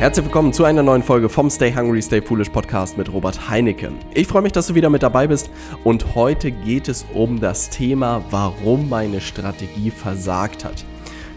Herzlich willkommen zu einer neuen Folge vom Stay Hungry, Stay Foolish Podcast mit Robert Heinecke. Ich freue mich, dass du wieder mit dabei bist und heute geht es um das Thema, warum meine Strategie versagt hat.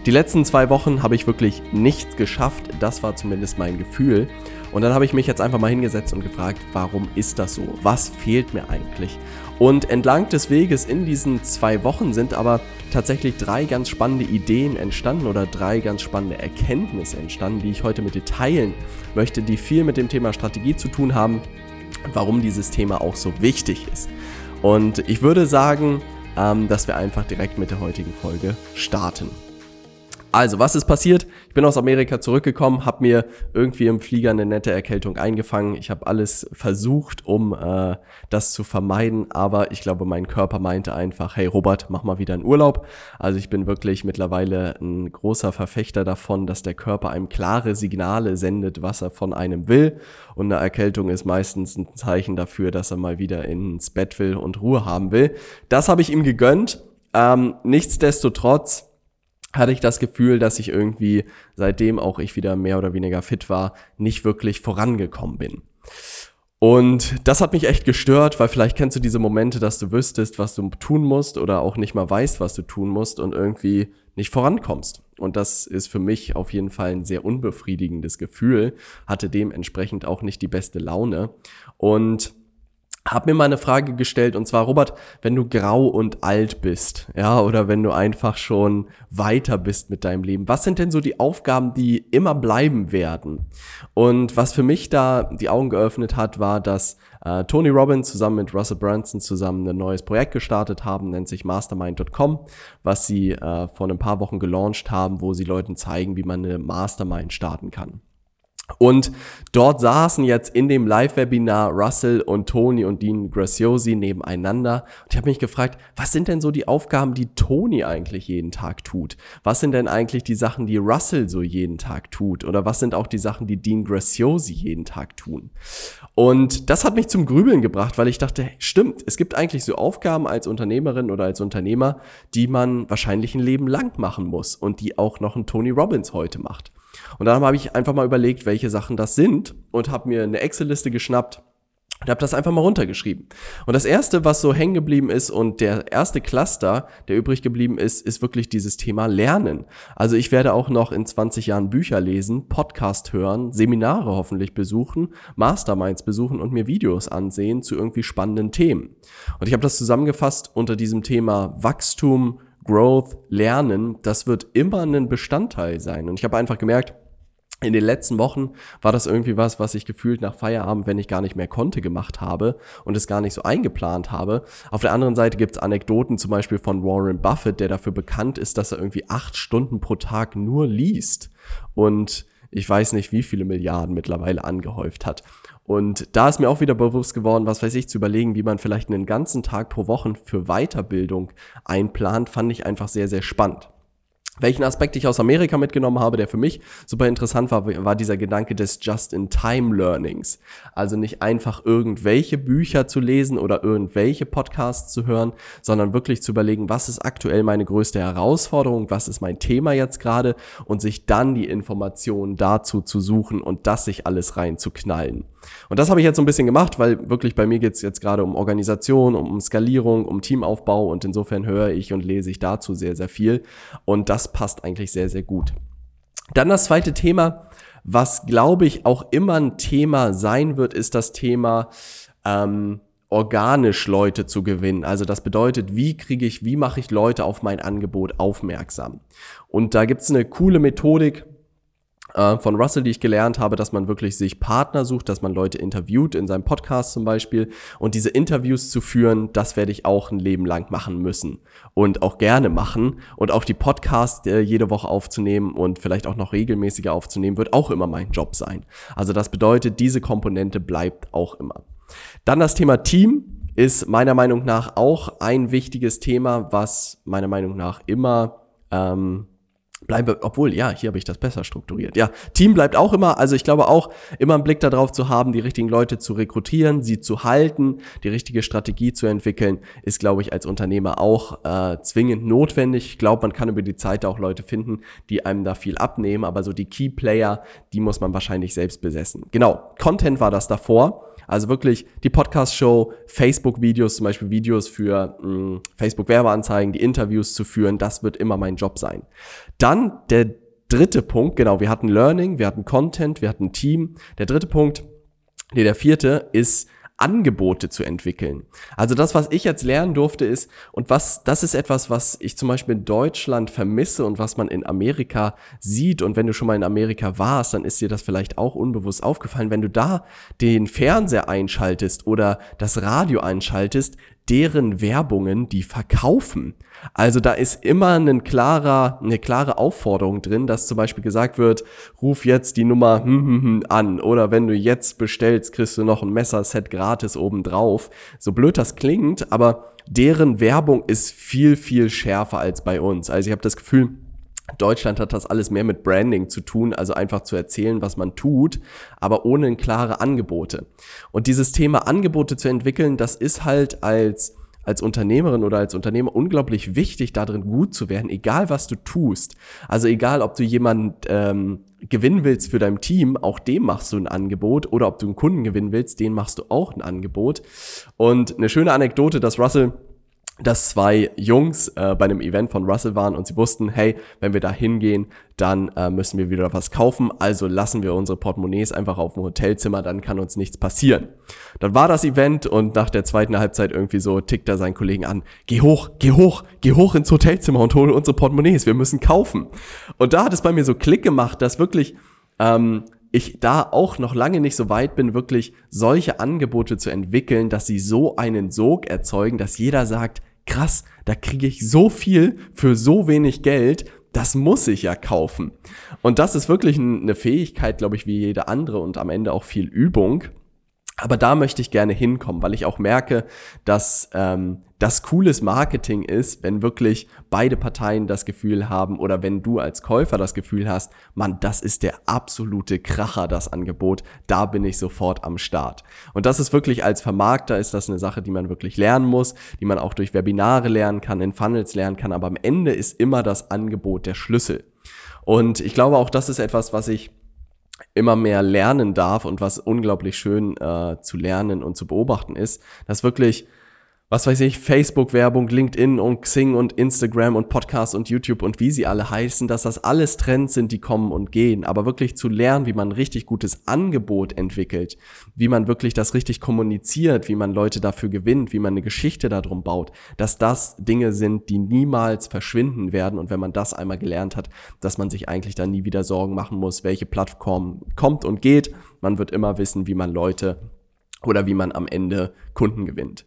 Die letzten zwei Wochen habe ich wirklich nichts geschafft, das war zumindest mein Gefühl. Und dann habe ich mich jetzt einfach mal hingesetzt und gefragt, warum ist das so? Was fehlt mir eigentlich? Und entlang des Weges in diesen zwei Wochen sind aber tatsächlich drei ganz spannende Ideen entstanden oder drei ganz spannende Erkenntnisse entstanden, die ich heute mit dir teilen möchte, die viel mit dem Thema Strategie zu tun haben, warum dieses Thema auch so wichtig ist. Und ich würde sagen, ähm, dass wir einfach direkt mit der heutigen Folge starten. Also, was ist passiert? Ich bin aus Amerika zurückgekommen, habe mir irgendwie im Flieger eine nette Erkältung eingefangen. Ich habe alles versucht, um äh, das zu vermeiden, aber ich glaube, mein Körper meinte einfach, hey Robert, mach mal wieder einen Urlaub. Also ich bin wirklich mittlerweile ein großer Verfechter davon, dass der Körper einem klare Signale sendet, was er von einem will. Und eine Erkältung ist meistens ein Zeichen dafür, dass er mal wieder ins Bett will und Ruhe haben will. Das habe ich ihm gegönnt. Ähm, nichtsdestotrotz hatte ich das Gefühl, dass ich irgendwie, seitdem auch ich wieder mehr oder weniger fit war, nicht wirklich vorangekommen bin. Und das hat mich echt gestört, weil vielleicht kennst du diese Momente, dass du wüsstest, was du tun musst oder auch nicht mal weißt, was du tun musst und irgendwie nicht vorankommst. Und das ist für mich auf jeden Fall ein sehr unbefriedigendes Gefühl, hatte dementsprechend auch nicht die beste Laune. Und hab mir mal eine Frage gestellt und zwar, Robert, wenn du grau und alt bist, ja, oder wenn du einfach schon weiter bist mit deinem Leben, was sind denn so die Aufgaben, die immer bleiben werden? Und was für mich da die Augen geöffnet hat, war, dass äh, Tony Robbins zusammen mit Russell Branson zusammen ein neues Projekt gestartet haben, nennt sich Mastermind.com, was sie äh, vor ein paar Wochen gelauncht haben, wo sie Leuten zeigen, wie man eine Mastermind starten kann. Und dort saßen jetzt in dem Live-Webinar Russell und Tony und Dean Graciosi nebeneinander. Und ich habe mich gefragt, was sind denn so die Aufgaben, die Tony eigentlich jeden Tag tut? Was sind denn eigentlich die Sachen, die Russell so jeden Tag tut? Oder was sind auch die Sachen, die Dean Graciosi jeden Tag tun? Und das hat mich zum Grübeln gebracht, weil ich dachte, stimmt, es gibt eigentlich so Aufgaben als Unternehmerin oder als Unternehmer, die man wahrscheinlich ein Leben lang machen muss und die auch noch ein Tony Robbins heute macht. Und dann habe ich einfach mal überlegt, welche Sachen das sind und habe mir eine Excel-Liste geschnappt und habe das einfach mal runtergeschrieben. Und das erste, was so hängen geblieben ist und der erste Cluster, der übrig geblieben ist, ist wirklich dieses Thema Lernen. Also ich werde auch noch in 20 Jahren Bücher lesen, Podcast hören, Seminare hoffentlich besuchen, Masterminds besuchen und mir Videos ansehen zu irgendwie spannenden Themen. Und ich habe das zusammengefasst unter diesem Thema Wachstum, Growth, Lernen, das wird immer ein Bestandteil sein. Und ich habe einfach gemerkt, in den letzten Wochen war das irgendwie was, was ich gefühlt nach Feierabend, wenn ich gar nicht mehr konnte, gemacht habe und es gar nicht so eingeplant habe. Auf der anderen Seite gibt es Anekdoten zum Beispiel von Warren Buffett, der dafür bekannt ist, dass er irgendwie acht Stunden pro Tag nur liest und ich weiß nicht, wie viele Milliarden mittlerweile angehäuft hat. Und da ist mir auch wieder bewusst geworden, was weiß ich, zu überlegen, wie man vielleicht einen ganzen Tag pro Woche für Weiterbildung einplant, fand ich einfach sehr, sehr spannend. Welchen Aspekt ich aus Amerika mitgenommen habe, der für mich super interessant war, war dieser Gedanke des Just-in-Time-Learnings. Also nicht einfach irgendwelche Bücher zu lesen oder irgendwelche Podcasts zu hören, sondern wirklich zu überlegen, was ist aktuell meine größte Herausforderung, was ist mein Thema jetzt gerade und sich dann die Informationen dazu zu suchen und das sich alles rein zu knallen. Und das habe ich jetzt so ein bisschen gemacht, weil wirklich bei mir geht es jetzt gerade um Organisation, um Skalierung, um Teamaufbau und insofern höre ich und lese ich dazu sehr, sehr viel. Und das passt eigentlich sehr, sehr gut. Dann das zweite Thema, was glaube ich auch immer ein Thema sein wird, ist das Thema ähm, organisch Leute zu gewinnen. Also das bedeutet, wie kriege ich, wie mache ich Leute auf mein Angebot aufmerksam? Und da gibt es eine coole Methodik, äh, von Russell, die ich gelernt habe, dass man wirklich sich Partner sucht, dass man Leute interviewt, in seinem Podcast zum Beispiel. Und diese Interviews zu führen, das werde ich auch ein Leben lang machen müssen und auch gerne machen. Und auch die Podcasts äh, jede Woche aufzunehmen und vielleicht auch noch regelmäßiger aufzunehmen, wird auch immer mein Job sein. Also das bedeutet, diese Komponente bleibt auch immer. Dann das Thema Team ist meiner Meinung nach auch ein wichtiges Thema, was meiner Meinung nach immer ähm, bleibe, obwohl, ja, hier habe ich das besser strukturiert. Ja, Team bleibt auch immer, also ich glaube auch, immer einen Blick darauf zu haben, die richtigen Leute zu rekrutieren, sie zu halten, die richtige Strategie zu entwickeln, ist, glaube ich, als Unternehmer auch äh, zwingend notwendig. Ich glaube, man kann über die Zeit auch Leute finden, die einem da viel abnehmen, aber so die Key Player, die muss man wahrscheinlich selbst besessen. Genau, Content war das davor. Also wirklich die Podcast-Show, Facebook-Videos, zum Beispiel Videos für hm, Facebook-Werbeanzeigen, die Interviews zu führen, das wird immer mein Job sein. Dann der dritte Punkt, genau, wir hatten Learning, wir hatten Content, wir hatten Team. Der dritte Punkt, nee, der vierte ist Angebote zu entwickeln. Also das, was ich jetzt lernen durfte, ist, und was, das ist etwas, was ich zum Beispiel in Deutschland vermisse und was man in Amerika sieht. Und wenn du schon mal in Amerika warst, dann ist dir das vielleicht auch unbewusst aufgefallen. Wenn du da den Fernseher einschaltest oder das Radio einschaltest, deren Werbungen, die verkaufen. Also da ist immer ein klarer, eine klare Aufforderung drin, dass zum Beispiel gesagt wird, ruf jetzt die Nummer hm, hm, hm an oder wenn du jetzt bestellst, kriegst du noch ein Messerset gratis obendrauf. So blöd das klingt, aber deren Werbung ist viel, viel schärfer als bei uns. Also ich habe das Gefühl, Deutschland hat das alles mehr mit Branding zu tun, also einfach zu erzählen, was man tut, aber ohne klare Angebote. Und dieses Thema Angebote zu entwickeln, das ist halt als als Unternehmerin oder als Unternehmer unglaublich wichtig, darin gut zu werden, egal was du tust. Also egal, ob du jemanden ähm, gewinnen willst für dein Team, auch dem machst du ein Angebot, oder ob du einen Kunden gewinnen willst, den machst du auch ein Angebot. Und eine schöne Anekdote, dass Russell dass zwei Jungs äh, bei einem Event von Russell waren und sie wussten, hey, wenn wir da hingehen, dann äh, müssen wir wieder was kaufen, also lassen wir unsere Portemonnaies einfach auf dem Hotelzimmer, dann kann uns nichts passieren. Dann war das Event und nach der zweiten Halbzeit irgendwie so tickt er seinen Kollegen an, geh hoch, geh hoch, geh hoch ins Hotelzimmer und hol unsere Portemonnaies, wir müssen kaufen. Und da hat es bei mir so Klick gemacht, dass wirklich ähm, ich da auch noch lange nicht so weit bin, wirklich solche Angebote zu entwickeln, dass sie so einen Sog erzeugen, dass jeder sagt, krass, da kriege ich so viel für so wenig Geld, das muss ich ja kaufen. Und das ist wirklich eine Fähigkeit, glaube ich, wie jede andere und am Ende auch viel Übung. Aber da möchte ich gerne hinkommen, weil ich auch merke, dass ähm, das cooles Marketing ist, wenn wirklich beide Parteien das Gefühl haben oder wenn du als Käufer das Gefühl hast, man, das ist der absolute Kracher, das Angebot, da bin ich sofort am Start. Und das ist wirklich als Vermarkter ist das eine Sache, die man wirklich lernen muss, die man auch durch Webinare lernen kann, in Funnels lernen kann, aber am Ende ist immer das Angebot der Schlüssel. Und ich glaube auch, das ist etwas, was ich immer mehr lernen darf und was unglaublich schön äh, zu lernen und zu beobachten ist, dass wirklich was weiß ich, Facebook-Werbung, LinkedIn und Xing und Instagram und Podcast und YouTube und wie sie alle heißen, dass das alles Trends sind, die kommen und gehen. Aber wirklich zu lernen, wie man ein richtig gutes Angebot entwickelt, wie man wirklich das richtig kommuniziert, wie man Leute dafür gewinnt, wie man eine Geschichte darum baut, dass das Dinge sind, die niemals verschwinden werden. Und wenn man das einmal gelernt hat, dass man sich eigentlich dann nie wieder Sorgen machen muss, welche Plattform kommt und geht. Man wird immer wissen, wie man Leute oder wie man am Ende Kunden gewinnt.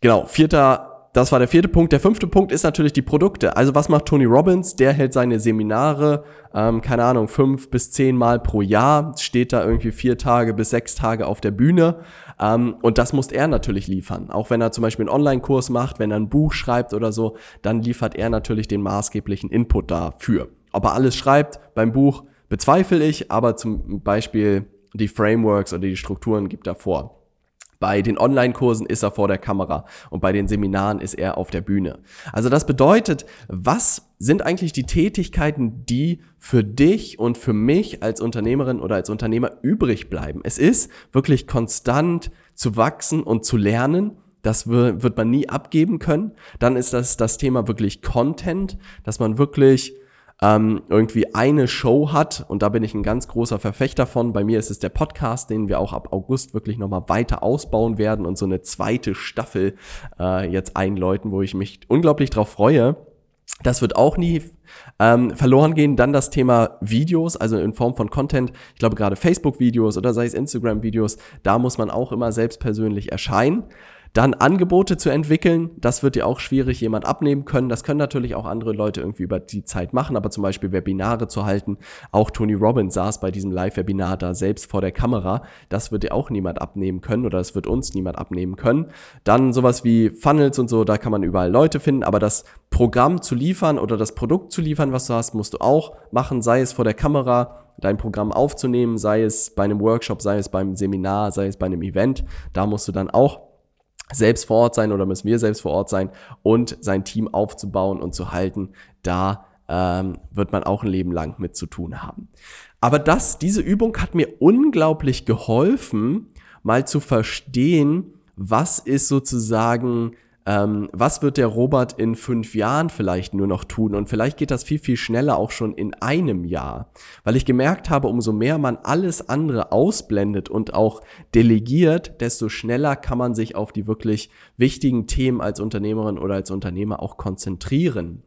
Genau, vierter, das war der vierte Punkt. Der fünfte Punkt ist natürlich die Produkte. Also was macht Tony Robbins? Der hält seine Seminare, ähm, keine Ahnung, fünf bis zehn Mal pro Jahr, steht da irgendwie vier Tage bis sechs Tage auf der Bühne. Ähm, und das muss er natürlich liefern. Auch wenn er zum Beispiel einen Online-Kurs macht, wenn er ein Buch schreibt oder so, dann liefert er natürlich den maßgeblichen Input dafür. Ob er alles schreibt beim Buch, bezweifle ich, aber zum Beispiel die Frameworks oder die Strukturen gibt er vor. Bei den Online-Kursen ist er vor der Kamera und bei den Seminaren ist er auf der Bühne. Also das bedeutet, was sind eigentlich die Tätigkeiten, die für dich und für mich als Unternehmerin oder als Unternehmer übrig bleiben? Es ist wirklich konstant zu wachsen und zu lernen. Das wird man nie abgeben können. Dann ist das das Thema wirklich Content, dass man wirklich ähm, irgendwie eine Show hat, und da bin ich ein ganz großer Verfechter von. Bei mir ist es der Podcast, den wir auch ab August wirklich nochmal weiter ausbauen werden und so eine zweite Staffel äh, jetzt einläuten, wo ich mich unglaublich drauf freue. Das wird auch nie ähm, verloren gehen. Dann das Thema Videos, also in Form von Content. Ich glaube gerade Facebook-Videos oder sei es Instagram-Videos, da muss man auch immer selbst persönlich erscheinen. Dann Angebote zu entwickeln, das wird dir auch schwierig jemand abnehmen können. Das können natürlich auch andere Leute irgendwie über die Zeit machen, aber zum Beispiel Webinare zu halten. Auch Tony Robbins saß bei diesem Live-Webinar da selbst vor der Kamera. Das wird dir auch niemand abnehmen können oder das wird uns niemand abnehmen können. Dann sowas wie Funnels und so, da kann man überall Leute finden, aber das Programm zu liefern oder das Produkt zu liefern, was du hast, musst du auch machen, sei es vor der Kamera, dein Programm aufzunehmen, sei es bei einem Workshop, sei es beim Seminar, sei es bei einem Event. Da musst du dann auch selbst vor Ort sein oder müssen wir selbst vor Ort sein und sein Team aufzubauen und zu halten. Da ähm, wird man auch ein Leben lang mit zu tun haben. Aber das, diese Übung hat mir unglaublich geholfen, mal zu verstehen, was ist sozusagen ähm, was wird der Robert in fünf Jahren vielleicht nur noch tun? Und vielleicht geht das viel, viel schneller auch schon in einem Jahr. Weil ich gemerkt habe, umso mehr man alles andere ausblendet und auch delegiert, desto schneller kann man sich auf die wirklich wichtigen Themen als Unternehmerin oder als Unternehmer auch konzentrieren.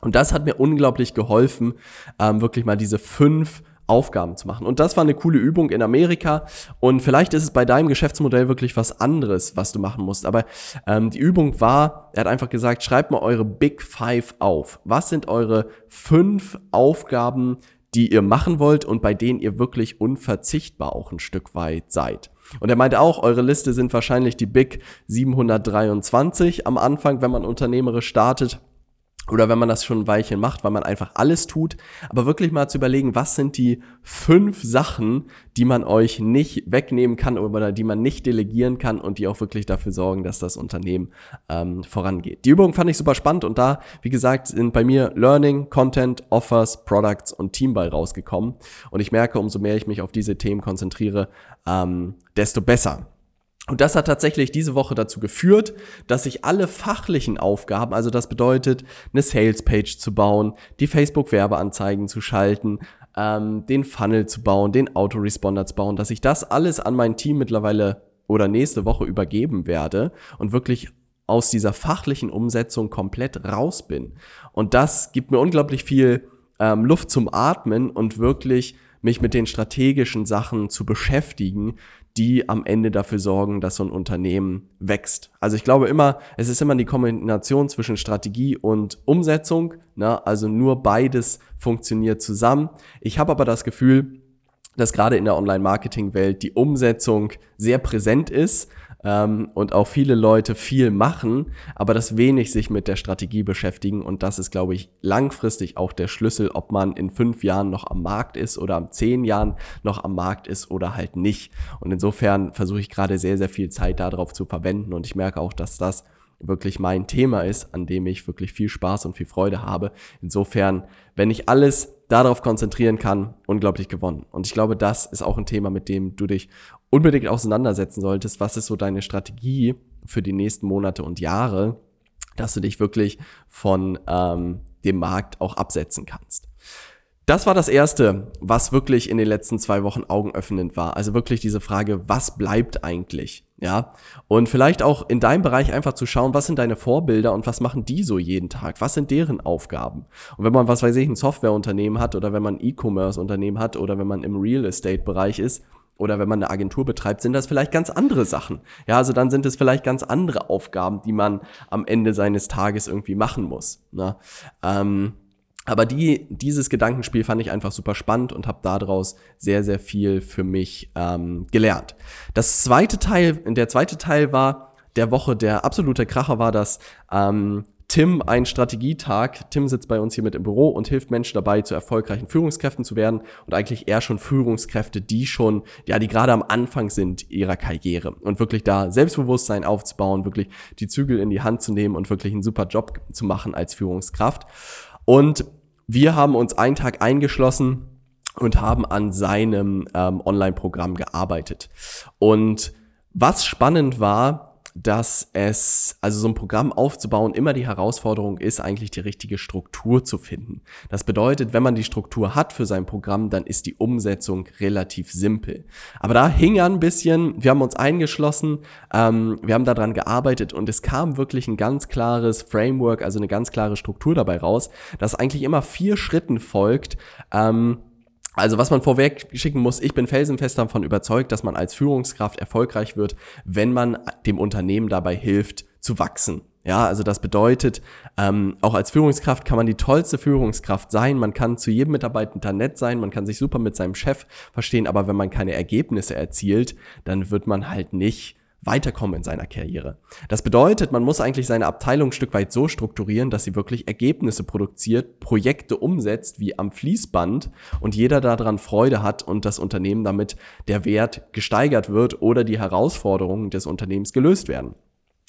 Und das hat mir unglaublich geholfen, ähm, wirklich mal diese fünf Aufgaben zu machen. Und das war eine coole Übung in Amerika. Und vielleicht ist es bei deinem Geschäftsmodell wirklich was anderes, was du machen musst. Aber ähm, die Übung war, er hat einfach gesagt, schreibt mal eure Big Five auf. Was sind eure fünf Aufgaben, die ihr machen wollt und bei denen ihr wirklich unverzichtbar auch ein Stück weit seid. Und er meinte auch, eure Liste sind wahrscheinlich die Big 723 am Anfang, wenn man unternehmerisch startet oder wenn man das schon ein Weilchen macht, weil man einfach alles tut, aber wirklich mal zu überlegen, was sind die fünf Sachen, die man euch nicht wegnehmen kann oder die man nicht delegieren kann und die auch wirklich dafür sorgen, dass das Unternehmen ähm, vorangeht. Die Übung fand ich super spannend und da, wie gesagt, sind bei mir Learning, Content, Offers, Products und Teamball rausgekommen und ich merke, umso mehr ich mich auf diese Themen konzentriere, ähm, desto besser. Und das hat tatsächlich diese Woche dazu geführt, dass ich alle fachlichen Aufgaben, also das bedeutet, eine Salespage zu bauen, die Facebook-Werbeanzeigen zu schalten, ähm, den Funnel zu bauen, den Autoresponder zu bauen, dass ich das alles an mein Team mittlerweile oder nächste Woche übergeben werde und wirklich aus dieser fachlichen Umsetzung komplett raus bin. Und das gibt mir unglaublich viel ähm, Luft zum Atmen und wirklich mich mit den strategischen Sachen zu beschäftigen, die am Ende dafür sorgen, dass so ein Unternehmen wächst. Also ich glaube immer, es ist immer die Kombination zwischen Strategie und Umsetzung. Ne? Also nur beides funktioniert zusammen. Ich habe aber das Gefühl, dass gerade in der Online-Marketing-Welt die Umsetzung sehr präsent ist ähm, und auch viele Leute viel machen, aber das wenig sich mit der Strategie beschäftigen. Und das ist, glaube ich, langfristig auch der Schlüssel, ob man in fünf Jahren noch am Markt ist oder in zehn Jahren noch am Markt ist oder halt nicht. Und insofern versuche ich gerade sehr, sehr viel Zeit darauf zu verwenden. Und ich merke auch, dass das wirklich mein Thema ist, an dem ich wirklich viel Spaß und viel Freude habe. Insofern, wenn ich alles darauf konzentrieren kann, unglaublich gewonnen. Und ich glaube, das ist auch ein Thema, mit dem du dich unbedingt auseinandersetzen solltest. Was ist so deine Strategie für die nächsten Monate und Jahre, dass du dich wirklich von ähm, dem Markt auch absetzen kannst. Das war das Erste, was wirklich in den letzten zwei Wochen augenöffnend war. Also wirklich diese Frage, was bleibt eigentlich? Ja, und vielleicht auch in deinem Bereich einfach zu schauen, was sind deine Vorbilder und was machen die so jeden Tag? Was sind deren Aufgaben? Und wenn man, was weiß ich, ein Softwareunternehmen hat oder wenn man ein E-Commerce-Unternehmen hat oder wenn man im Real Estate-Bereich ist, oder wenn man eine Agentur betreibt, sind das vielleicht ganz andere Sachen. Ja, also dann sind es vielleicht ganz andere Aufgaben, die man am Ende seines Tages irgendwie machen muss. Ne? Ähm, aber die, dieses Gedankenspiel fand ich einfach super spannend und habe daraus sehr, sehr viel für mich ähm, gelernt. Das zweite Teil, der zweite Teil war der Woche, der absolute Kracher war, dass ähm, Tim einen Strategietag, Tim sitzt bei uns hier mit im Büro und hilft Menschen dabei, zu erfolgreichen Führungskräften zu werden und eigentlich eher schon Führungskräfte, die schon, ja, die gerade am Anfang sind ihrer Karriere und wirklich da Selbstbewusstsein aufzubauen, wirklich die Zügel in die Hand zu nehmen und wirklich einen super Job zu machen als Führungskraft. Und wir haben uns einen Tag eingeschlossen und haben an seinem ähm, Online-Programm gearbeitet. Und was spannend war, dass es, also so ein Programm aufzubauen, immer die Herausforderung ist, eigentlich die richtige Struktur zu finden. Das bedeutet, wenn man die Struktur hat für sein Programm, dann ist die Umsetzung relativ simpel. Aber da hing ein bisschen, wir haben uns eingeschlossen, ähm, wir haben daran gearbeitet und es kam wirklich ein ganz klares Framework, also eine ganz klare Struktur dabei raus, das eigentlich immer vier Schritten folgt, ähm, Also was man vorweg schicken muss, ich bin felsenfest davon überzeugt, dass man als Führungskraft erfolgreich wird, wenn man dem Unternehmen dabei hilft zu wachsen. Ja, also das bedeutet, ähm, auch als Führungskraft kann man die tollste Führungskraft sein, man kann zu jedem Mitarbeiter nett sein, man kann sich super mit seinem Chef verstehen, aber wenn man keine Ergebnisse erzielt, dann wird man halt nicht weiterkommen in seiner Karriere. Das bedeutet, man muss eigentlich seine Abteilung ein Stück weit so strukturieren, dass sie wirklich Ergebnisse produziert, Projekte umsetzt wie am Fließband und jeder daran Freude hat und das Unternehmen damit der Wert gesteigert wird oder die Herausforderungen des Unternehmens gelöst werden.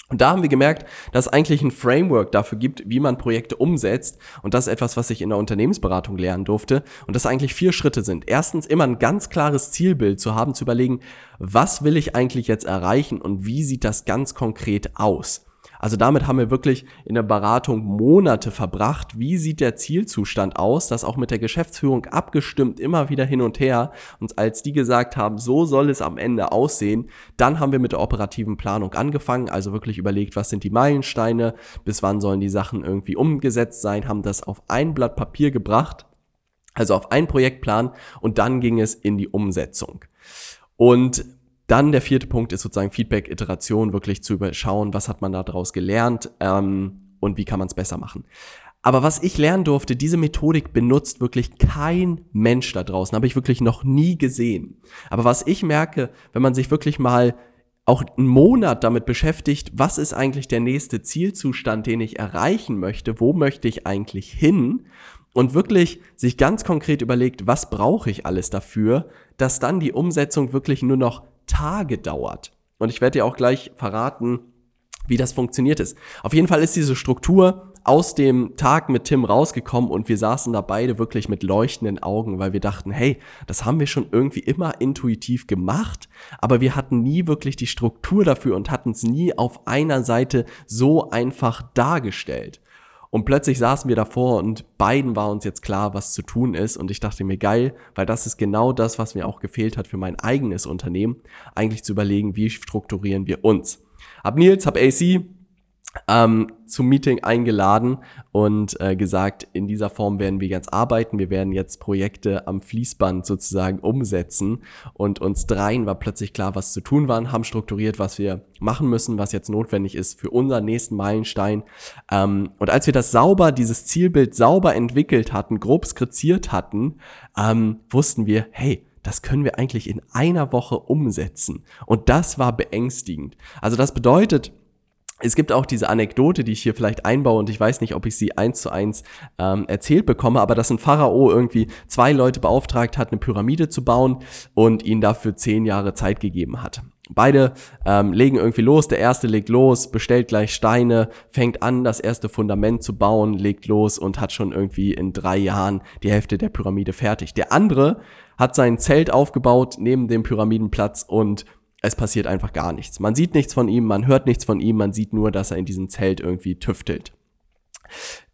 Und da haben wir gemerkt, dass es eigentlich ein Framework dafür gibt, wie man Projekte umsetzt. Und das ist etwas, was ich in der Unternehmensberatung lernen durfte. Und das eigentlich vier Schritte sind. Erstens immer ein ganz klares Zielbild zu haben, zu überlegen, was will ich eigentlich jetzt erreichen und wie sieht das ganz konkret aus. Also damit haben wir wirklich in der Beratung Monate verbracht. Wie sieht der Zielzustand aus? Das auch mit der Geschäftsführung abgestimmt, immer wieder hin und her. Und als die gesagt haben, so soll es am Ende aussehen, dann haben wir mit der operativen Planung angefangen. Also wirklich überlegt, was sind die Meilensteine, bis wann sollen die Sachen irgendwie umgesetzt sein, haben das auf ein Blatt Papier gebracht. Also auf einen Projektplan und dann ging es in die Umsetzung. Und dann der vierte Punkt ist sozusagen Feedback, Iteration, wirklich zu überschauen, was hat man daraus gelernt ähm, und wie kann man es besser machen. Aber was ich lernen durfte, diese Methodik benutzt wirklich kein Mensch da draußen, habe ich wirklich noch nie gesehen. Aber was ich merke, wenn man sich wirklich mal auch einen Monat damit beschäftigt, was ist eigentlich der nächste Zielzustand, den ich erreichen möchte, wo möchte ich eigentlich hin und wirklich sich ganz konkret überlegt, was brauche ich alles dafür, dass dann die Umsetzung wirklich nur noch Tage dauert. Und ich werde dir auch gleich verraten, wie das funktioniert ist. Auf jeden Fall ist diese Struktur aus dem Tag mit Tim rausgekommen und wir saßen da beide wirklich mit leuchtenden Augen, weil wir dachten, hey, das haben wir schon irgendwie immer intuitiv gemacht, aber wir hatten nie wirklich die Struktur dafür und hatten es nie auf einer Seite so einfach dargestellt. Und plötzlich saßen wir davor und beiden war uns jetzt klar, was zu tun ist. Und ich dachte mir, geil, weil das ist genau das, was mir auch gefehlt hat für mein eigenes Unternehmen, eigentlich zu überlegen, wie strukturieren wir uns. Hab Nils, hab AC, ähm, zum Meeting eingeladen und äh, gesagt, in dieser Form werden wir jetzt arbeiten. Wir werden jetzt Projekte am Fließband sozusagen umsetzen. Und uns dreien war plötzlich klar, was zu tun war, haben strukturiert, was wir machen müssen, was jetzt notwendig ist für unseren nächsten Meilenstein. Ähm, und als wir das sauber, dieses Zielbild sauber entwickelt hatten, grob skizziert hatten, ähm, wussten wir, hey, das können wir eigentlich in einer Woche umsetzen. Und das war beängstigend. Also das bedeutet, es gibt auch diese Anekdote, die ich hier vielleicht einbaue und ich weiß nicht, ob ich sie eins zu eins ähm, erzählt bekomme, aber dass ein Pharao irgendwie zwei Leute beauftragt hat, eine Pyramide zu bauen und ihnen dafür zehn Jahre Zeit gegeben hat. Beide ähm, legen irgendwie los. Der erste legt los, bestellt gleich Steine, fängt an, das erste Fundament zu bauen, legt los und hat schon irgendwie in drei Jahren die Hälfte der Pyramide fertig. Der andere hat sein Zelt aufgebaut neben dem Pyramidenplatz und es passiert einfach gar nichts. Man sieht nichts von ihm, man hört nichts von ihm, man sieht nur, dass er in diesem Zelt irgendwie tüftelt.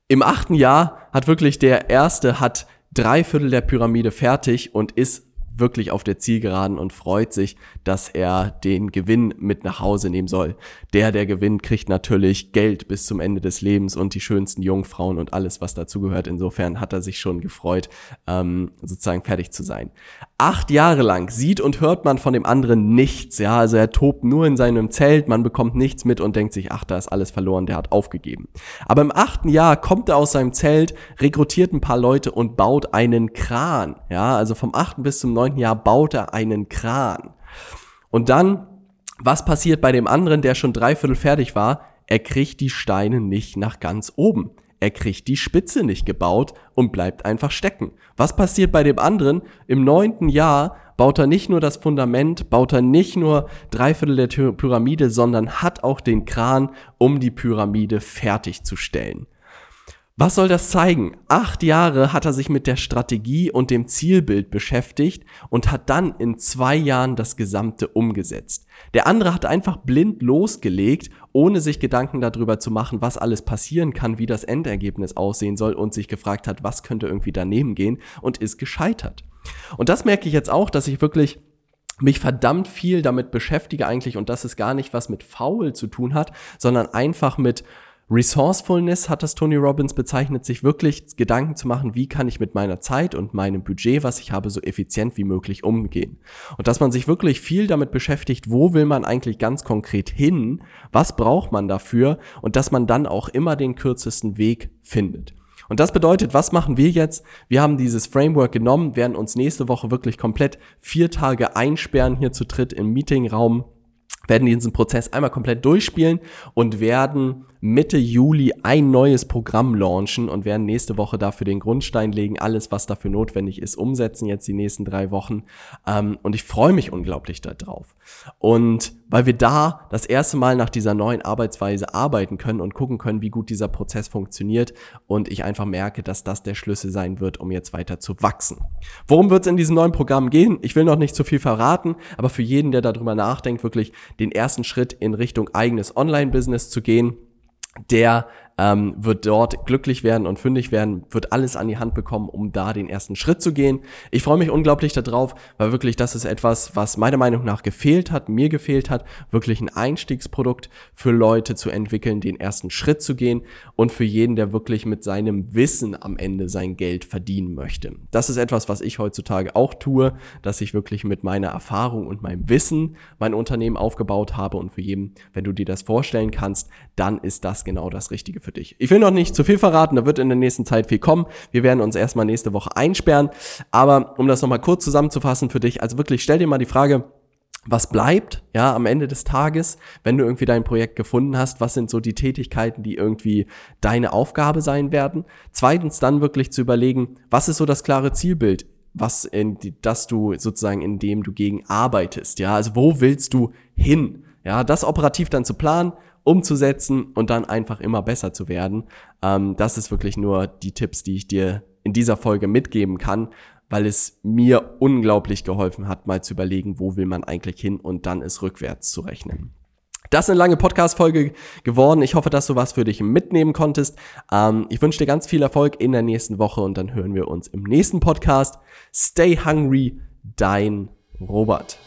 Im achten Jahr hat wirklich der erste hat drei Viertel der Pyramide fertig und ist wirklich auf der Zielgeraden und freut sich, dass er den Gewinn mit nach Hause nehmen soll. Der, der gewinnt, kriegt natürlich Geld bis zum Ende des Lebens und die schönsten Jungfrauen und alles, was dazugehört. Insofern hat er sich schon gefreut, ähm, sozusagen fertig zu sein. Acht Jahre lang sieht und hört man von dem anderen nichts. Ja, also er tobt nur in seinem Zelt, man bekommt nichts mit und denkt sich, ach, da ist alles verloren, der hat aufgegeben. Aber im achten Jahr kommt er aus seinem Zelt, rekrutiert ein paar Leute und baut einen Kran. Ja, also vom achten bis zum neunten Jahr baut er einen Kran. Und dann, was passiert bei dem anderen, der schon dreiviertel fertig war? Er kriegt die Steine nicht nach ganz oben. Er kriegt die Spitze nicht gebaut und bleibt einfach stecken. Was passiert bei dem anderen? Im neunten Jahr baut er nicht nur das Fundament, baut er nicht nur Dreiviertel der Pyramide, sondern hat auch den Kran, um die Pyramide fertigzustellen. Was soll das zeigen? Acht Jahre hat er sich mit der Strategie und dem Zielbild beschäftigt und hat dann in zwei Jahren das Gesamte umgesetzt. Der andere hat einfach blind losgelegt, ohne sich Gedanken darüber zu machen, was alles passieren kann, wie das Endergebnis aussehen soll und sich gefragt hat, was könnte irgendwie daneben gehen und ist gescheitert. Und das merke ich jetzt auch, dass ich wirklich mich verdammt viel damit beschäftige eigentlich und dass es gar nicht was mit faul zu tun hat, sondern einfach mit Resourcefulness hat das Tony Robbins bezeichnet, sich wirklich Gedanken zu machen, wie kann ich mit meiner Zeit und meinem Budget, was ich habe, so effizient wie möglich umgehen. Und dass man sich wirklich viel damit beschäftigt, wo will man eigentlich ganz konkret hin, was braucht man dafür und dass man dann auch immer den kürzesten Weg findet. Und das bedeutet, was machen wir jetzt? Wir haben dieses Framework genommen, werden uns nächste Woche wirklich komplett vier Tage einsperren hier zu dritt im Meetingraum werden diesen Prozess einmal komplett durchspielen und werden Mitte Juli ein neues Programm launchen und werden nächste Woche dafür den Grundstein legen, alles, was dafür notwendig ist, umsetzen jetzt die nächsten drei Wochen. Ähm, und ich freue mich unglaublich darauf. Und weil wir da das erste Mal nach dieser neuen Arbeitsweise arbeiten können und gucken können, wie gut dieser Prozess funktioniert und ich einfach merke, dass das der Schlüssel sein wird, um jetzt weiter zu wachsen. Worum wird es in diesem neuen Programm gehen? Ich will noch nicht zu viel verraten, aber für jeden, der darüber nachdenkt, wirklich den ersten Schritt in Richtung eigenes Online-Business zu gehen, der ähm, wird dort glücklich werden und fündig werden, wird alles an die Hand bekommen, um da den ersten Schritt zu gehen. Ich freue mich unglaublich darauf, weil wirklich das ist etwas, was meiner Meinung nach gefehlt hat, mir gefehlt hat, wirklich ein Einstiegsprodukt für Leute zu entwickeln, den ersten Schritt zu gehen und für jeden, der wirklich mit seinem Wissen am Ende sein Geld verdienen möchte. Das ist etwas, was ich heutzutage auch tue, dass ich wirklich mit meiner Erfahrung und meinem Wissen mein Unternehmen aufgebaut habe und für jeden, wenn du dir das vorstellen kannst, dann ist das genau das Richtige für dich. Ich will noch nicht zu viel verraten, da wird in der nächsten Zeit viel kommen. Wir werden uns erstmal nächste Woche einsperren. Aber um das nochmal kurz zusammenzufassen für dich, also wirklich stell dir mal die Frage, was bleibt, ja, am Ende des Tages, wenn du irgendwie dein Projekt gefunden hast, was sind so die Tätigkeiten, die irgendwie deine Aufgabe sein werden? Zweitens dann wirklich zu überlegen, was ist so das klare Zielbild? was in die, dass du sozusagen in dem du gegen arbeitest, ja, also wo willst du hin? Ja, das operativ dann zu planen umzusetzen und dann einfach immer besser zu werden. Ähm, das ist wirklich nur die Tipps, die ich dir in dieser Folge mitgeben kann, weil es mir unglaublich geholfen hat, mal zu überlegen, wo will man eigentlich hin und dann es rückwärts zu rechnen. Das ist eine lange Podcast-Folge geworden. Ich hoffe, dass du was für dich mitnehmen konntest. Ähm, ich wünsche dir ganz viel Erfolg in der nächsten Woche und dann hören wir uns im nächsten Podcast. Stay hungry, dein Robert.